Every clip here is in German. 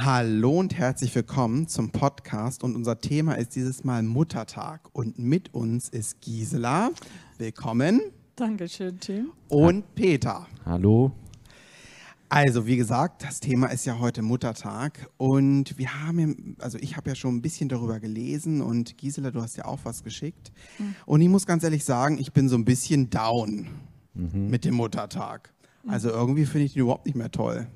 Hallo und herzlich willkommen zum Podcast und unser Thema ist dieses Mal Muttertag und mit uns ist Gisela. Willkommen. Dankeschön, Tim. Und Peter. Hallo. Also, wie gesagt, das Thema ist ja heute Muttertag und wir haben, also ich habe ja schon ein bisschen darüber gelesen und Gisela, du hast ja auch was geschickt. Mhm. Und ich muss ganz ehrlich sagen, ich bin so ein bisschen down mhm. mit dem Muttertag. Also irgendwie finde ich den überhaupt nicht mehr toll.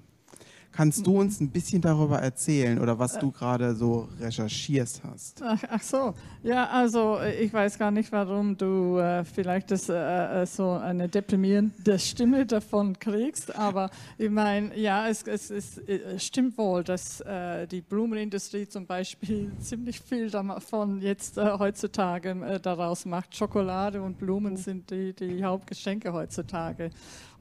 Kannst du uns ein bisschen darüber erzählen oder was du gerade so recherchiert hast? Ach, ach, so, ja, also äh, ich weiß gar nicht, warum du äh, vielleicht das, äh, äh, so eine deprimierende Stimme davon kriegst, aber ich meine, ja, es, es, es, es, stimmt wohl, dass äh, die Blumenindustrie zum Beispiel ziemlich viel davon jetzt äh, heutzutage daraus macht. Schokolade und Blumen sind die, die Hauptgeschenke heutzutage.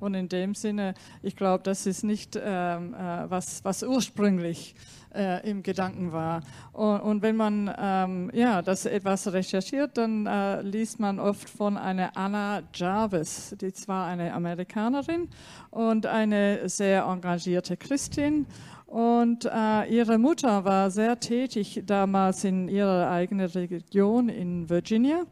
Und in dem Sinne, ich glaube, das ist nicht ähm, äh, was, was ursprünglich äh, im Gedanken war. Und, und wenn man ähm, ja, das etwas recherchiert, dann äh, liest man oft von einer Anna Jarvis, die zwar eine Amerikanerin und eine sehr engagierte Christin. Und äh, ihre Mutter war sehr tätig damals in ihrer eigenen Region in Virginia.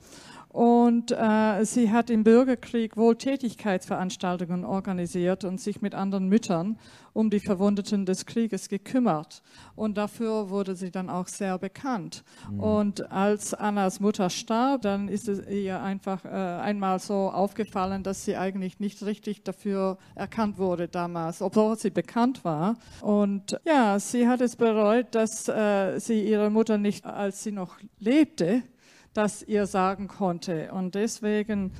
Und äh, sie hat im Bürgerkrieg Wohltätigkeitsveranstaltungen organisiert und sich mit anderen Müttern um die Verwundeten des Krieges gekümmert. Und dafür wurde sie dann auch sehr bekannt. Mhm. Und als Annas Mutter starb, dann ist es ihr einfach äh, einmal so aufgefallen, dass sie eigentlich nicht richtig dafür erkannt wurde damals, obwohl sie bekannt war. Und ja, sie hat es bereut, dass äh, sie ihre Mutter nicht, als sie noch lebte, das ihr sagen konnte. Und deswegen,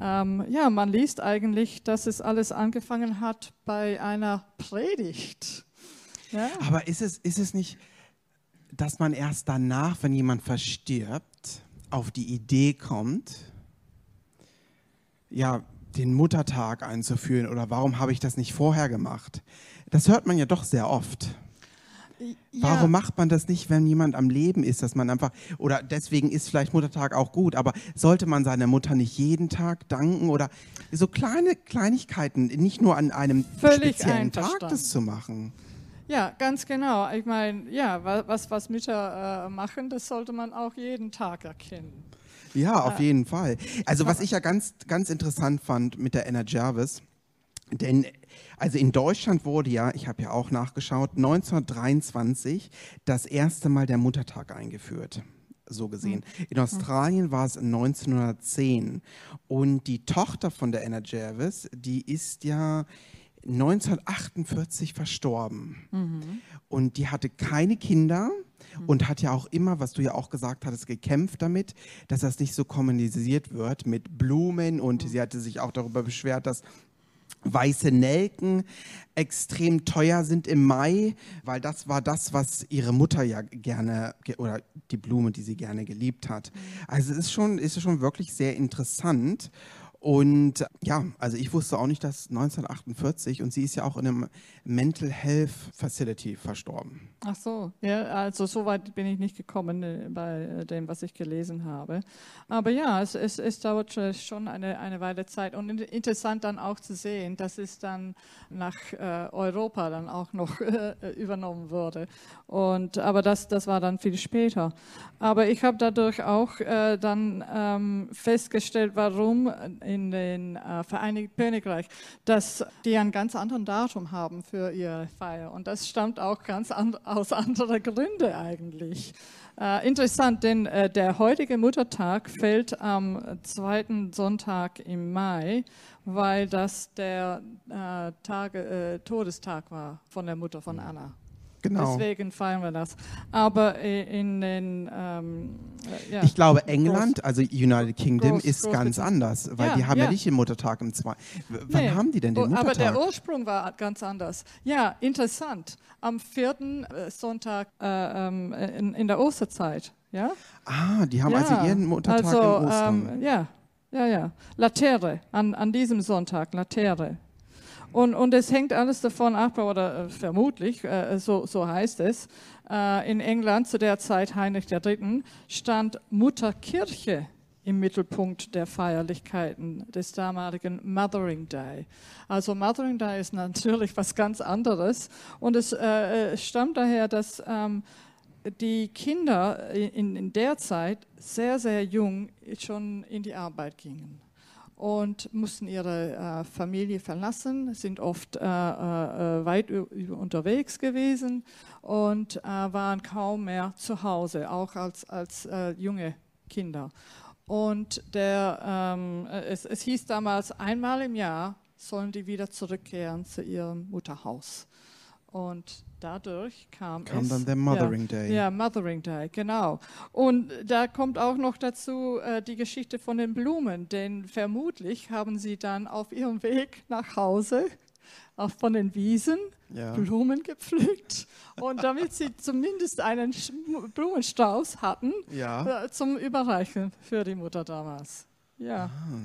ähm, ja, man liest eigentlich, dass es alles angefangen hat bei einer Predigt. Ja? Aber ist es, ist es nicht, dass man erst danach, wenn jemand verstirbt, auf die Idee kommt, ja, den Muttertag einzuführen oder warum habe ich das nicht vorher gemacht? Das hört man ja doch sehr oft. Ja. Warum macht man das nicht, wenn jemand am Leben ist, dass man einfach, oder deswegen ist vielleicht Muttertag auch gut, aber sollte man seiner Mutter nicht jeden Tag danken oder so kleine Kleinigkeiten, nicht nur an einem Völlig speziellen Tag das zu machen? Ja, ganz genau. Ich meine, ja, was, was Mütter äh, machen, das sollte man auch jeden Tag erkennen. Ja, auf äh, jeden Fall. Also was ich ja ganz, ganz interessant fand mit der Anna Jarvis, denn also in Deutschland wurde ja, ich habe ja auch nachgeschaut, 1923 das erste Mal der Muttertag eingeführt so gesehen. Hm. In Australien war es 1910 und die Tochter von der Anna Jarvis, die ist ja 1948 verstorben mhm. und die hatte keine Kinder hm. und hat ja auch immer, was du ja auch gesagt hattest, gekämpft damit, dass das nicht so kommunisiert wird mit Blumen und mhm. sie hatte sich auch darüber beschwert, dass weiße Nelken extrem teuer sind im Mai, weil das war das, was ihre Mutter ja gerne oder die Blume, die sie gerne geliebt hat. Also es ist schon, ist schon wirklich sehr interessant. Und ja, also ich wusste auch nicht, dass 1948 und sie ist ja auch in einem Mental Health Facility verstorben. Ach so, ja, also so weit bin ich nicht gekommen äh, bei äh, dem, was ich gelesen habe. Aber ja, es, es, es dauert schon eine, eine Weile Zeit und interessant dann auch zu sehen, dass es dann nach äh, Europa dann auch noch übernommen wurde. Und, aber das, das war dann viel später. Aber ich habe dadurch auch dann ähm, festgestellt, warum in den äh, Vereinigten Königreich, dass die einen ganz anderen Datum haben für ihre Feier. Und das stammt auch ganz an, aus anderen Gründen eigentlich. Äh, interessant, denn äh, der heutige Muttertag fällt am zweiten Sonntag im Mai, weil das der äh, Tage, äh, Todestag war von der Mutter von Anna. Genau. Deswegen feiern wir das. Aber in den. Ähm, äh, ja. Ich glaube, England, also United Kingdom, Groß, ist ganz anders, weil ja, die haben ja. ja. nicht den Muttertag im Zwei. Wann nee. haben die denn den oh, Muttertag? Aber der Ursprung war ganz anders. Ja, interessant. Am vierten äh, Sonntag äh, ähm, in, in, der Osterzeit. Ja? Ah, die haben also ihren Muttertag also, im Ostern. Ähm, ja, ja, ja. Latere, an, an diesem Sonntag, Latere. Und, und es hängt alles davon ab, oder äh, vermutlich, äh, so, so heißt es, äh, in England zu der Zeit Heinrich III. stand Mutterkirche im Mittelpunkt der Feierlichkeiten des damaligen Mothering Day. Also Mothering Day ist natürlich was ganz anderes und es äh, stammt daher, dass ähm, die Kinder in, in der Zeit sehr, sehr jung schon in die Arbeit gingen und mussten ihre äh, Familie verlassen, sind oft äh, äh, weit unterwegs gewesen und äh, waren kaum mehr zu Hause, auch als, als äh, junge Kinder. Und der, ähm, es, es hieß damals, einmal im Jahr sollen die wieder zurückkehren zu ihrem Mutterhaus. Und dadurch kam, kam es, dann der Mothering ja, Day. Ja, Mothering Day, genau. Und da kommt auch noch dazu äh, die Geschichte von den Blumen, denn vermutlich haben sie dann auf ihrem Weg nach Hause auch von den Wiesen ja. Blumen gepflückt und damit sie zumindest einen Blumenstrauß hatten ja. äh, zum Überreichen für die Mutter damals. Ja. Ah.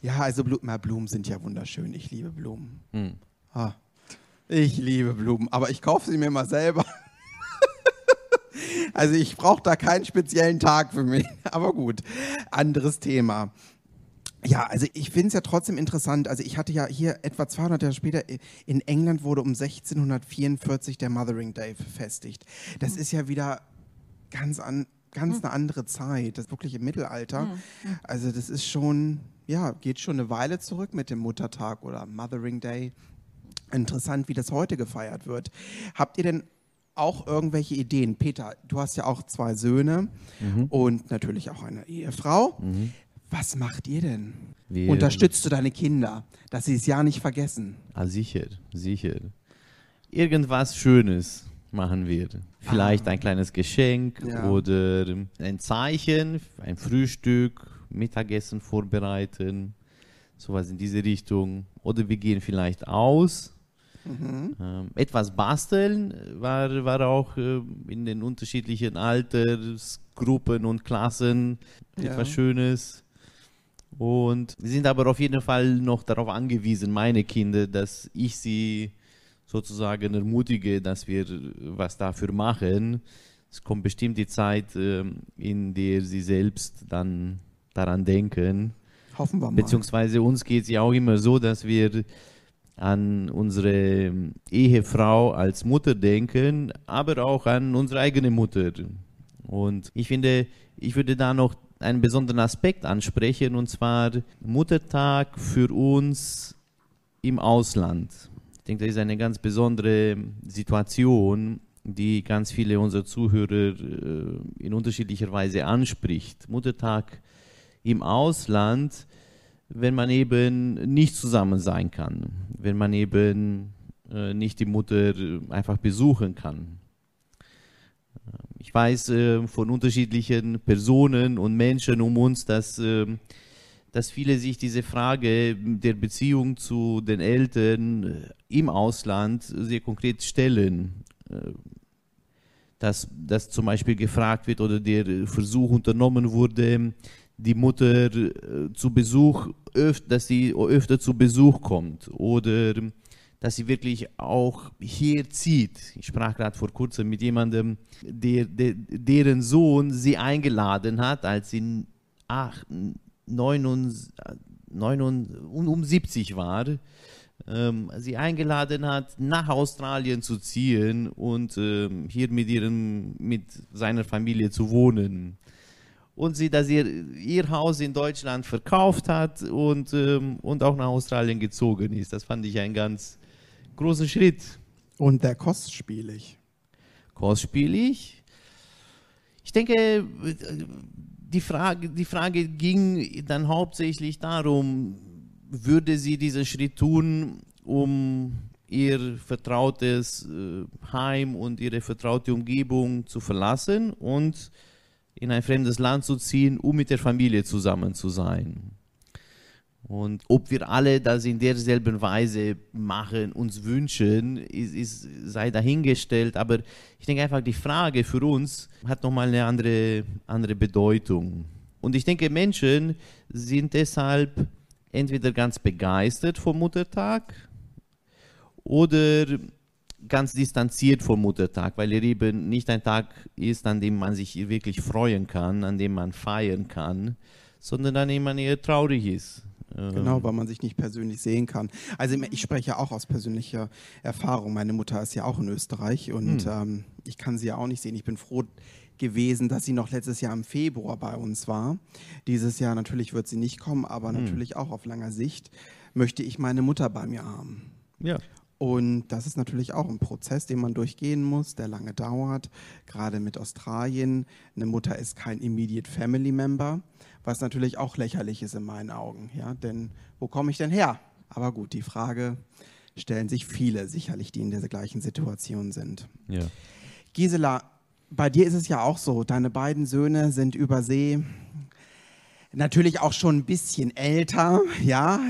Ja, also Blumen sind ja wunderschön. Ich liebe Blumen. Hm. Ah. Ich liebe Blumen, aber ich kaufe sie mir mal selber. also ich brauche da keinen speziellen Tag für mich. Aber gut, anderes Thema. Ja, also ich finde es ja trotzdem interessant. Also ich hatte ja hier etwa 200 Jahre später, in England wurde um 1644 der Mothering Day verfestigt. Das mhm. ist ja wieder ganz, an, ganz mhm. eine andere Zeit. Das ist wirklich im Mittelalter. Mhm. Also das ist schon, ja, geht schon eine Weile zurück mit dem Muttertag oder Mothering Day interessant, wie das heute gefeiert wird. Habt ihr denn auch irgendwelche Ideen? Peter, du hast ja auch zwei Söhne mhm. und natürlich auch eine Ehefrau. Mhm. Was macht ihr denn? Wir Unterstützt du deine Kinder, dass sie es ja nicht vergessen? Ah, sicher, sicher. Irgendwas Schönes machen wir. Vielleicht ah. ein kleines Geschenk ja. oder ein Zeichen, ein Frühstück, Mittagessen vorbereiten, sowas in diese Richtung. Oder wir gehen vielleicht aus Mhm. Ähm, etwas basteln war, war auch äh, in den unterschiedlichen Altersgruppen und Klassen ja. etwas Schönes. Und wir sind aber auf jeden Fall noch darauf angewiesen, meine Kinder, dass ich sie sozusagen ermutige, dass wir was dafür machen. Es kommt bestimmt die Zeit, äh, in der sie selbst dann daran denken. Hoffen wir mal. Beziehungsweise uns geht es ja auch immer so, dass wir an unsere Ehefrau als Mutter denken, aber auch an unsere eigene Mutter. Und ich finde, ich würde da noch einen besonderen Aspekt ansprechen, und zwar Muttertag für uns im Ausland. Ich denke, das ist eine ganz besondere Situation, die ganz viele unserer Zuhörer äh, in unterschiedlicher Weise anspricht. Muttertag im Ausland wenn man eben nicht zusammen sein kann, wenn man eben äh, nicht die Mutter einfach besuchen kann. Äh, ich weiß äh, von unterschiedlichen Personen und Menschen um uns, dass, äh, dass viele sich diese Frage der Beziehung zu den Eltern äh, im Ausland sehr konkret stellen. Äh, dass, dass zum Beispiel gefragt wird oder der Versuch unternommen wurde, die Mutter äh, zu Besuch, dass sie öfter zu Besuch kommt oder dass sie wirklich auch hier zieht. Ich sprach gerade vor kurzem mit jemandem, der, der, deren Sohn sie eingeladen hat, als sie ach, 79, 79 war, ähm, sie eingeladen hat, nach Australien zu ziehen und ähm, hier mit, ihrem, mit seiner Familie zu wohnen und sie, dass ihr ihr Haus in Deutschland verkauft hat und, ähm, und auch nach Australien gezogen ist. Das fand ich einen ganz großen Schritt. Und der kostspielig. Kostspielig? Ich denke, die Frage, die Frage ging dann hauptsächlich darum, würde sie diesen Schritt tun, um ihr vertrautes äh, Heim und ihre vertraute Umgebung zu verlassen und in ein fremdes Land zu ziehen, um mit der Familie zusammen zu sein. Und ob wir alle das in derselben Weise machen, uns wünschen, ist, ist, sei dahingestellt. Aber ich denke einfach, die Frage für uns hat nochmal eine andere, andere Bedeutung. Und ich denke, Menschen sind deshalb entweder ganz begeistert vom Muttertag oder ganz distanziert vom Muttertag, weil er eben nicht ein Tag ist, an dem man sich wirklich freuen kann, an dem man feiern kann, sondern dann jemand eher traurig ist. Ähm, genau, weil man sich nicht persönlich sehen kann. Also ich spreche auch aus persönlicher Erfahrung. Meine Mutter ist ja auch in Österreich und hm. ähm, ich kann sie ja auch nicht sehen. Ich bin froh gewesen, dass sie noch letztes Jahr im Februar bei uns war. Dieses Jahr natürlich wird sie nicht kommen, aber hm. natürlich auch auf langer Sicht möchte ich meine Mutter bei mir haben. Ja. Und das ist natürlich auch ein Prozess, den man durchgehen muss, der lange dauert. Gerade mit Australien. Eine Mutter ist kein Immediate Family Member, was natürlich auch lächerlich ist in meinen Augen. Ja? Denn wo komme ich denn her? Aber gut, die Frage stellen sich viele sicherlich, die in dieser gleichen Situation sind. Ja. Gisela, bei dir ist es ja auch so, deine beiden Söhne sind über See natürlich auch schon ein bisschen älter, ja. ja.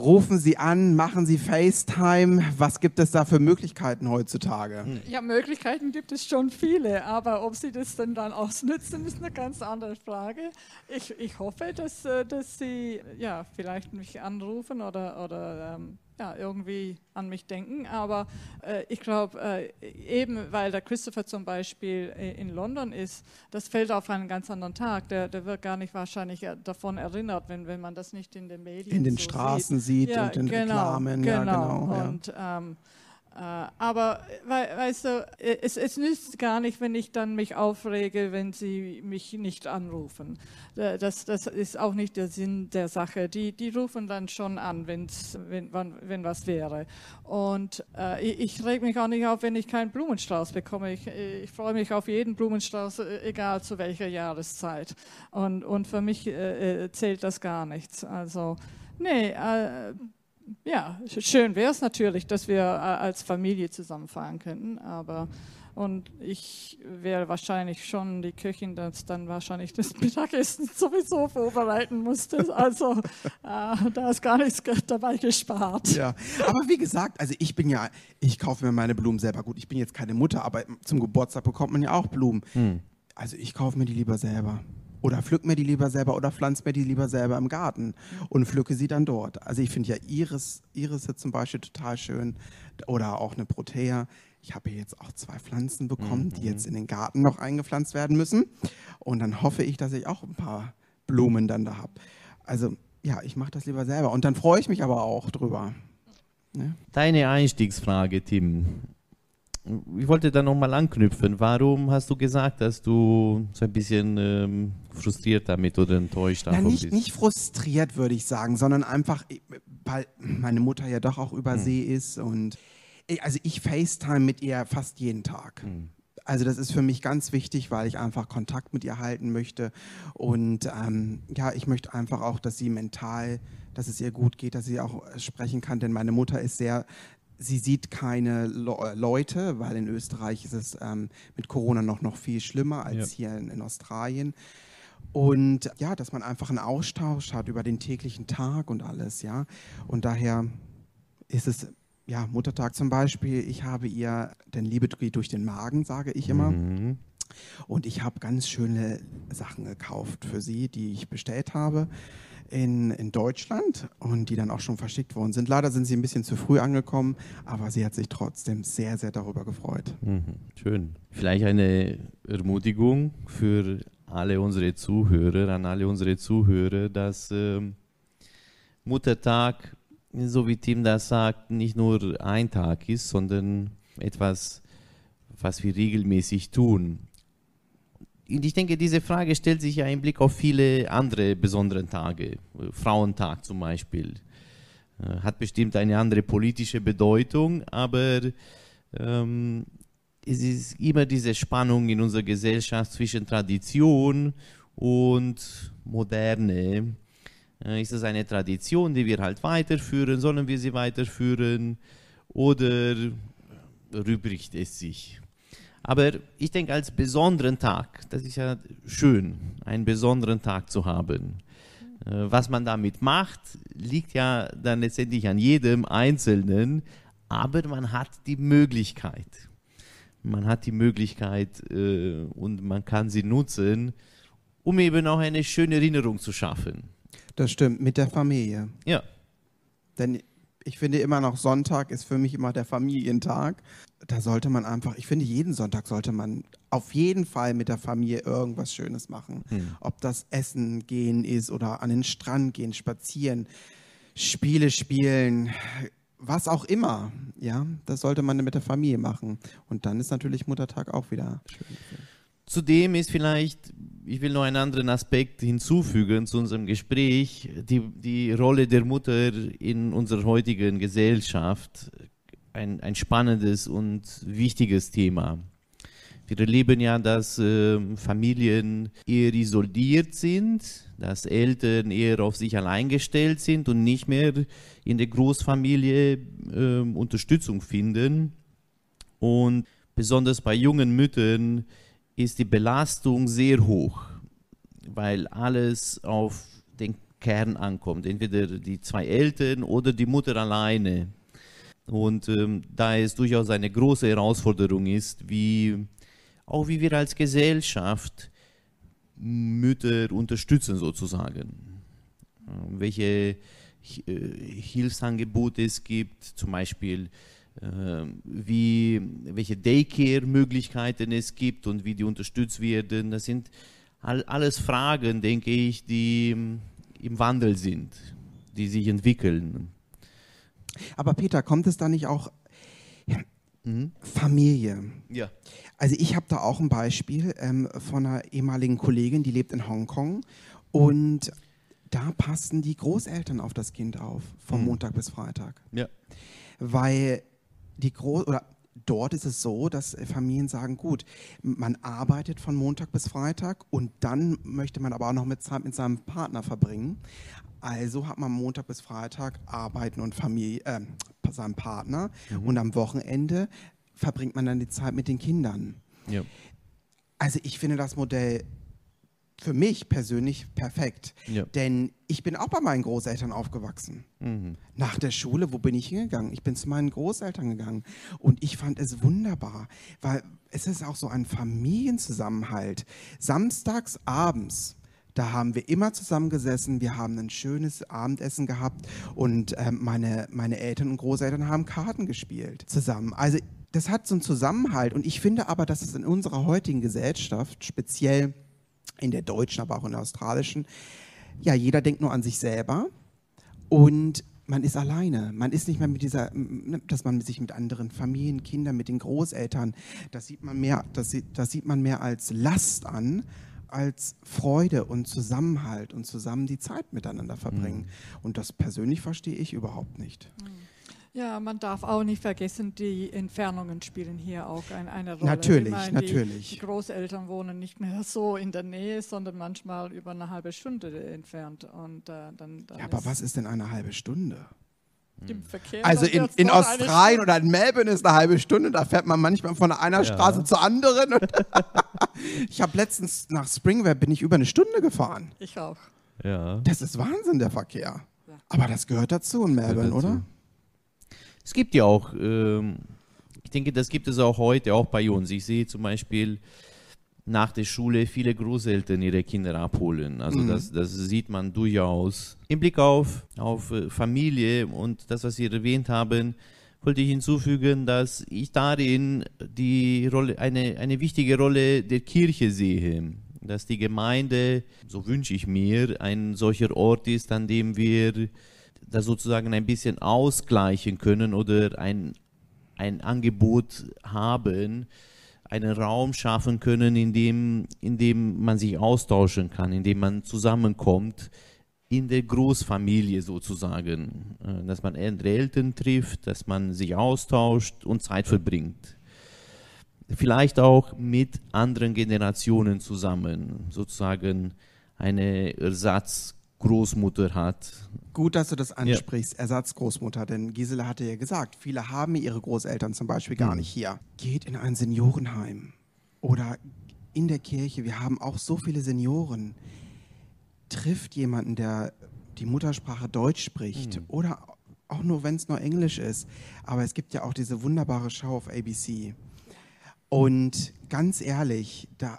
Rufen Sie an, machen Sie FaceTime. Was gibt es da für Möglichkeiten heutzutage? Ja, Möglichkeiten gibt es schon viele, aber ob Sie das denn dann ausnutzen, ist eine ganz andere Frage. Ich, ich hoffe, dass, äh, dass Sie ja, vielleicht mich anrufen oder, oder ähm, ja, irgendwie an mich denken. Aber äh, ich glaube, äh, eben weil der Christopher zum Beispiel äh, in London ist, das fällt auf einen ganz anderen Tag. Der, der wird gar nicht wahrscheinlich äh, davon erinnert, wenn, wenn man das nicht in den Medien In den so Straßen sieht, sieht ja, und in genau, Reklamen. Genau. Ja, genau ja. Und ähm, äh, aber we weißt du, es, es nützt gar nicht, wenn ich dann mich aufrege, wenn sie mich nicht anrufen. Das, das ist auch nicht der Sinn der Sache. Die, die rufen dann schon an, wenn's, wenn, wenn was wäre. Und äh, ich, ich reg mich auch nicht auf, wenn ich keinen Blumenstrauß bekomme. Ich, ich freue mich auf jeden Blumenstrauß, äh, egal zu welcher Jahreszeit. Und, und für mich äh, äh zählt das gar nichts. Also, nee, äh, ja, schön wäre es natürlich, dass wir äh, als Familie zusammenfahren könnten, aber und ich wäre wahrscheinlich schon die Köchin, das dann wahrscheinlich das Mittagessen sowieso vorbereiten musste. Also äh, da ist gar nichts dabei gespart. Ja, aber wie gesagt, also ich bin ja, ich kaufe mir meine Blumen selber. Gut, ich bin jetzt keine Mutter, aber zum Geburtstag bekommt man ja auch Blumen. Hm. Also ich kaufe mir die lieber selber. Oder pflück mir die lieber selber oder pflanz mir die lieber selber im Garten und pflücke sie dann dort. Also ich finde ja Iris, Iris zum Beispiel total schön oder auch eine Protea. Ich habe jetzt auch zwei Pflanzen bekommen, mhm. die jetzt in den Garten noch eingepflanzt werden müssen. Und dann hoffe ich, dass ich auch ein paar Blumen dann da habe. Also ja, ich mache das lieber selber. Und dann freue ich mich aber auch drüber. Ja? Deine Einstiegsfrage, Tim ich wollte da nochmal anknüpfen. Warum hast du gesagt, dass du so ein bisschen ähm, frustriert damit oder enttäuscht davon ja, nicht, bist? Nicht frustriert, würde ich sagen, sondern einfach, weil meine Mutter ja doch auch über hm. See ist und also ich FaceTime mit ihr fast jeden Tag. Hm. Also das ist für mich ganz wichtig, weil ich einfach Kontakt mit ihr halten möchte und ähm, ja, ich möchte einfach auch, dass sie mental dass es ihr gut geht, dass sie auch sprechen kann, denn meine Mutter ist sehr sie sieht keine Le Leute, weil in Österreich ist es ähm, mit Corona noch, noch viel schlimmer als ja. hier in, in, Australien. Und ja, dass man einfach einen Austausch hat über den täglichen Tag und alles, ja. Und daher ist es, ja, Muttertag zum Beispiel, ich habe ihr, denn Liebe geht durch den Magen, sage ich immer. Mhm. Und ich habe ganz schöne Sachen gekauft für sie, die ich bestellt habe in, in Deutschland und die dann auch schon verschickt worden sind. Leider sind sie ein bisschen zu früh angekommen, aber sie hat sich trotzdem sehr, sehr darüber gefreut. Mhm, schön. Vielleicht eine Ermutigung für alle unsere Zuhörer, an alle unsere Zuhörer, dass ähm, Muttertag, so wie Tim das sagt, nicht nur ein Tag ist, sondern etwas, was wir regelmäßig tun ich denke, diese Frage stellt sich ja im Blick auf viele andere besondere Tage. Frauentag zum Beispiel. Äh, hat bestimmt eine andere politische Bedeutung, aber ähm, es ist immer diese Spannung in unserer Gesellschaft zwischen Tradition und Moderne. Äh, ist es eine Tradition, die wir halt weiterführen? Sollen wir sie weiterführen? Oder rübrigt es sich? Aber ich denke, als besonderen Tag, das ist ja schön, einen besonderen Tag zu haben. Äh, was man damit macht, liegt ja dann letztendlich an jedem Einzelnen, aber man hat die Möglichkeit. Man hat die Möglichkeit äh, und man kann sie nutzen, um eben auch eine schöne Erinnerung zu schaffen. Das stimmt, mit der Familie. Ja. Denn ich finde immer noch Sonntag ist für mich immer der Familientag. Da sollte man einfach, ich finde jeden Sonntag sollte man auf jeden Fall mit der Familie irgendwas Schönes machen. Hm. Ob das Essen gehen ist oder an den Strand gehen, spazieren, Spiele spielen, was auch immer. Ja, das sollte man mit der Familie machen. Und dann ist natürlich Muttertag auch wieder schön. Zudem ist vielleicht, ich will noch einen anderen Aspekt hinzufügen zu unserem Gespräch, die, die Rolle der Mutter in unserer heutigen Gesellschaft. Ein, ein spannendes und wichtiges Thema. Wir erleben ja, dass äh, Familien eher isoliert sind, dass Eltern eher auf sich allein gestellt sind und nicht mehr in der Großfamilie äh, Unterstützung finden. Und besonders bei jungen Müttern ist die Belastung sehr hoch, weil alles auf den Kern ankommt, entweder die zwei Eltern oder die Mutter alleine. Und ähm, da es durchaus eine große Herausforderung ist, wie auch wie wir als Gesellschaft Mütter unterstützen sozusagen. Ähm, welche äh, Hilfsangebote es gibt, zum Beispiel ähm, wie, welche Daycare-Möglichkeiten es gibt und wie die unterstützt werden. Das sind alles Fragen, denke ich, die im Wandel sind, die sich entwickeln. Aber Peter, kommt es da nicht auch mhm. Familie? Ja. Also ich habe da auch ein Beispiel ähm, von einer ehemaligen Kollegin, die lebt in Hongkong und da passen die Großeltern auf das Kind auf, vom mhm. Montag bis Freitag. Ja. Weil die Gro oder dort ist es so, dass Familien sagen, gut, man arbeitet von Montag bis Freitag und dann möchte man aber auch noch mit Zeit mit seinem Partner verbringen. Also hat man Montag bis Freitag Arbeiten und Familie, äh, seinem Partner mhm. und am Wochenende verbringt man dann die Zeit mit den Kindern. Ja. Also ich finde das Modell für mich persönlich perfekt. Ja. Denn ich bin auch bei meinen Großeltern aufgewachsen. Mhm. Nach der Schule, wo bin ich hingegangen? Ich bin zu meinen Großeltern gegangen. Und ich fand es wunderbar, weil es ist auch so ein Familienzusammenhalt. Samstags abends. Da haben wir immer zusammengesessen, wir haben ein schönes Abendessen gehabt und äh, meine, meine Eltern und Großeltern haben Karten gespielt zusammen. Also das hat so einen Zusammenhalt und ich finde aber, dass es in unserer heutigen Gesellschaft speziell in der deutschen, aber auch in der australischen. Ja, jeder denkt nur an sich selber und man ist alleine. Man ist nicht mehr mit dieser, dass man sich mit anderen Familien, Kindern, mit den Großeltern, das sieht man mehr, das, das sieht man mehr als Last an, als Freude und Zusammenhalt und zusammen die Zeit miteinander verbringen. Mhm. Und das persönlich verstehe ich überhaupt nicht. Mhm. Ja, man darf auch nicht vergessen, die Entfernungen spielen hier auch eine, eine Rolle. Natürlich, meine, natürlich. Die, die, Großeltern wohnen nicht mehr so in der Nähe, sondern manchmal über eine halbe Stunde entfernt. Und, äh, dann, dann ja, aber was ist denn eine halbe Stunde? Im Verkehr also in, in Australien oder in Melbourne ist eine halbe Stunde, da fährt man manchmal von einer ja. Straße zur anderen. ich habe letztens nach Springware bin ich über eine Stunde gefahren. Ich auch. Ja. Das ist Wahnsinn, der Verkehr. Ja. Aber das gehört dazu in Melbourne, oder? Es gibt ja auch, ähm, ich denke, das gibt es auch heute, auch bei uns. Ich sehe zum Beispiel nach der Schule viele Großeltern ihre Kinder abholen. Also mhm. das, das sieht man durchaus. Im Blick auf, auf äh, Familie und das, was Sie erwähnt haben, wollte ich hinzufügen, dass ich darin die Rolle, eine, eine wichtige Rolle der Kirche sehe. Dass die Gemeinde, so wünsche ich mir, ein solcher Ort ist, an dem wir das sozusagen ein bisschen ausgleichen können oder ein, ein Angebot haben, einen Raum schaffen können, in dem, in dem man sich austauschen kann, in dem man zusammenkommt, in der Großfamilie sozusagen, äh, dass man andere Eltern trifft, dass man sich austauscht und Zeit verbringt. Vielleicht auch mit anderen Generationen zusammen, sozusagen eine Ersatz Großmutter hat. Gut, dass du das ansprichst, ja. Ersatzgroßmutter, denn Gisela hatte ja gesagt, viele haben ihre Großeltern zum Beispiel gar mhm. nicht hier. Geht in ein Seniorenheim oder in der Kirche, wir haben auch so viele Senioren. Trifft jemanden, der die Muttersprache Deutsch spricht mhm. oder auch nur, wenn es nur Englisch ist. Aber es gibt ja auch diese wunderbare Show auf ABC. Und ganz ehrlich, da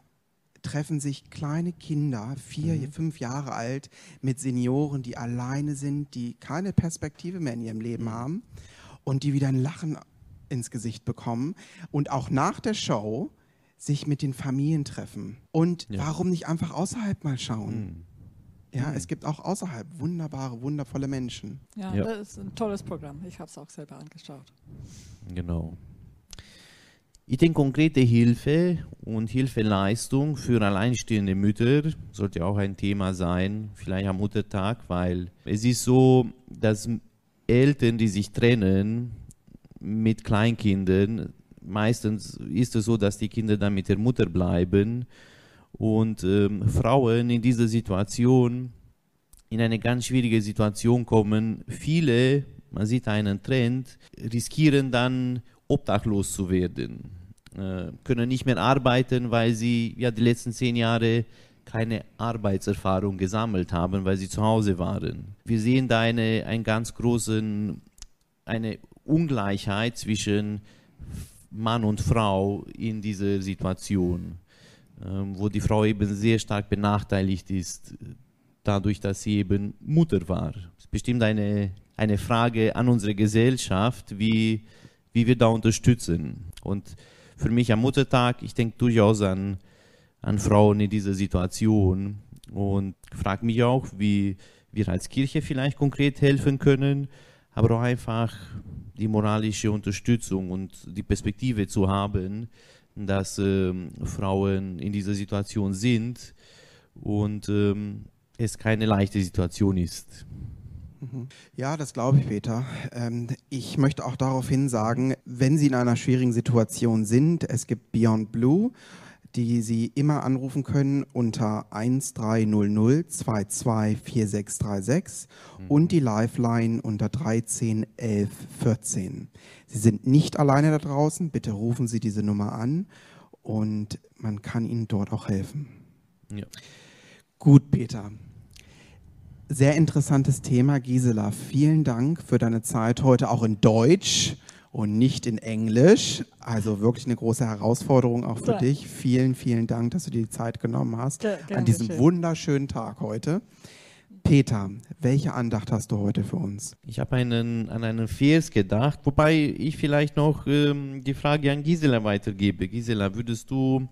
treffen sich kleine Kinder, vier, Mhm. fünf Jahre alt, mit Senioren, die alleine sind, die keine Perspektive mehr in ihrem Leben Mhm. haben und die wieder ein Lachen ins Gesicht bekommen und auch nach der Show sich mit den Familien treffen. Und Ja. warum nicht einfach außerhalb mal schauen? Mhm. Ja, es gibt auch außerhalb wunderbare, wundervolle Menschen. Ja, Ja. das ist ein tolles Programm. Ich habe es auch selber angeschaut. Genau. Ich denke, konkrete Hilfe und Hilfeleistung für alleinstehende Mütter sollte auch ein Thema sein, vielleicht am Muttertag, weil es ist so, dass Eltern, die sich trennen mit Kleinkindern, meistens ist es so, dass die Kinder dann mit der Mutter bleiben und ähm, Frauen in dieser Situation in eine ganz schwierige Situation kommen. Viele, man sieht einen Trend, riskieren dann obdachlos zu werden, können nicht mehr arbeiten, weil sie ja die letzten zehn Jahre keine Arbeitserfahrung gesammelt haben, weil sie zu Hause waren. Wir sehen da eine, einen ganz großen, eine Ungleichheit zwischen Mann und Frau in dieser Situation, ähm, wo die Frau eben sehr stark benachteiligt ist, dadurch, dass sie eben Mutter war. Das ist bestimmt eine, eine Frage an unsere Gesellschaft, wie, wie wir da unterstützen. Und für mich am Muttertag, ich denke durchaus an, an Frauen in dieser Situation und frage mich auch, wie wir als Kirche vielleicht konkret helfen können, aber auch einfach die moralische Unterstützung und die Perspektive zu haben, dass ähm, Frauen in dieser Situation sind und ähm, es keine leichte Situation ist. Ja, das glaube ich, Peter. Ähm, ich möchte auch daraufhin sagen, wenn Sie in einer schwierigen Situation sind, es gibt Beyond Blue, die Sie immer anrufen können unter 1300 224636 und die Lifeline unter 13 11 14. Sie sind nicht alleine da draußen, bitte rufen Sie diese Nummer an und man kann Ihnen dort auch helfen. Ja. Gut, Peter. Sehr interessantes Thema, Gisela. Vielen Dank für deine Zeit heute auch in Deutsch und nicht in Englisch. Also wirklich eine große Herausforderung auch für Ja. dich. Vielen, vielen Dank, dass du dir die Zeit genommen hast Ge- an diesem schön. wunderschönen Tag heute. Peter, welche Andacht hast du heute für uns? Ich habe einen, an einen Vers gedacht, wobei ich vielleicht noch ähm, die Frage an Gisela weitergebe. Gisela, würdest du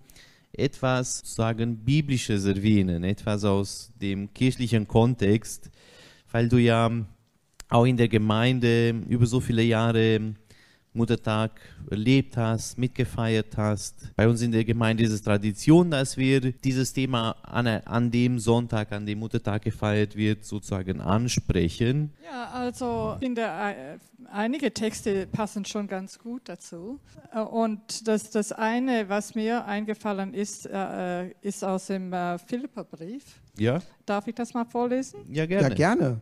etwas sagen Biblisches erwähnen, etwas aus dem kirchlichen Kontext, weil du ja auch in der Gemeinde über so viele Jahre Muttertag erlebt hast, mitgefeiert hast. Bei uns in der Gemeinde ist es Tradition, dass wir dieses Thema an, an dem Sonntag, an dem Muttertag gefeiert wird, sozusagen ansprechen. Ja, also ich finde, äh, einige Texte passen schon ganz gut dazu. Äh, Und das, das eine, was mir eingefallen ist, äh, ist aus dem Philipperbrief. Ja? Darf ich das mal vorlesen? Ja, gerne. Ja, gerne.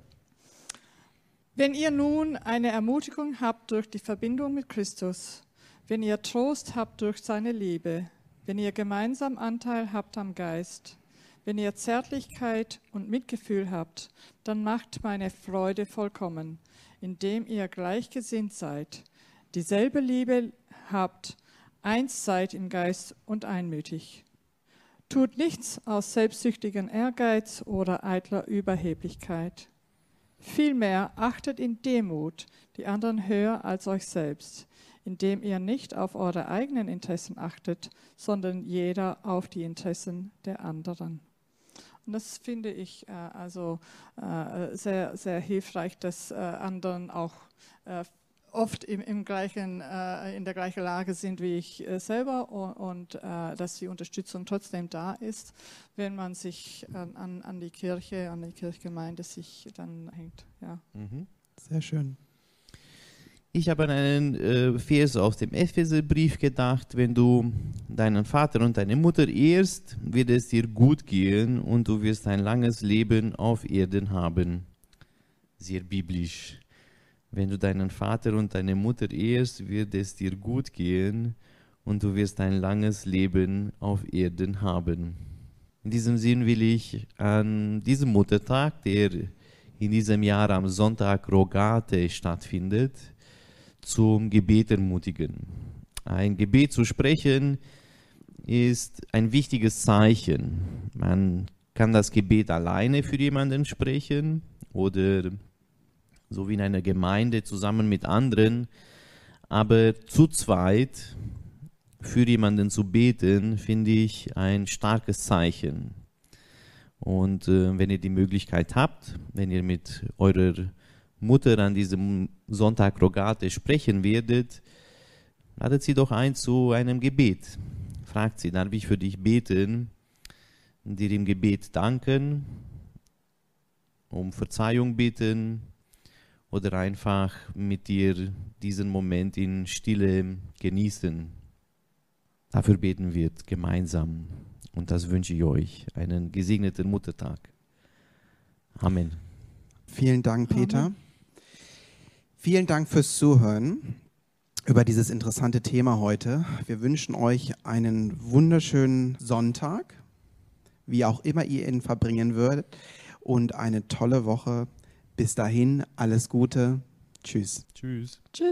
Wenn ihr nun eine Ermutigung habt durch die Verbindung mit Christus, wenn ihr Trost habt durch seine Liebe, wenn ihr gemeinsam Anteil habt am Geist, wenn ihr Zärtlichkeit und Mitgefühl habt, dann macht meine Freude vollkommen, indem ihr gleichgesinnt seid, dieselbe Liebe habt, eins seid im Geist und einmütig. Tut nichts aus selbstsüchtigen Ehrgeiz oder eitler Überheblichkeit. Vielmehr achtet in Demut die anderen höher als euch selbst, indem ihr nicht auf eure eigenen Interessen achtet, sondern jeder auf die Interessen der anderen. Und das finde ich äh, also äh, sehr, sehr hilfreich, dass äh, anderen auch äh, oft im, im gleichen, äh, in der gleichen Lage sind wie ich äh, selber und, und äh, dass die Unterstützung trotzdem da ist, wenn man sich an, an, an die Kirche, an die Kirchgemeinde sich dann hängt. Ja. Mhm. Sehr schön. Ich habe an einen äh, Vers aus dem Epheserbrief gedacht. Wenn du deinen Vater und deine Mutter ehrst, wird es dir gut gehen und du wirst ein langes Leben auf Erden haben. Sehr biblisch. Wenn du deinen Vater und deine Mutter ehrst, wird es dir gut gehen und du wirst ein langes Leben auf Erden haben. In diesem Sinn will ich an diesem Muttertag, der in diesem Jahr am Sonntag Rogate stattfindet, zum Gebet ermutigen. Ein Gebet zu sprechen, ist ein wichtiges Zeichen. Man kann das Gebet alleine für jemanden sprechen oder so wie in einer Gemeinde zusammen mit anderen, aber zu zweit für jemanden zu beten, finde ich ein starkes Zeichen. Und äh, wenn ihr die Möglichkeit habt, wenn ihr mit eurer Mutter an diesem Sonntag Rogate sprechen werdet, ladet sie doch ein zu einem Gebet. Fragt sie, darf ich für dich beten, dir im Gebet danken, um Verzeihung bitten oder einfach mit dir diesen Moment in Stille genießen. Dafür beten wir gemeinsam. Und das wünsche ich euch. Einen gesegneten Muttertag. Amen. Vielen Dank, Peter. Amen. Vielen Dank fürs Zuhören über dieses interessante Thema heute. Wir wünschen euch einen wunderschönen Sonntag, wie auch immer ihr ihn verbringen würdet, und eine tolle Woche. Bis dahin, alles Gute. Tschüss. Tschüss. Tschüss.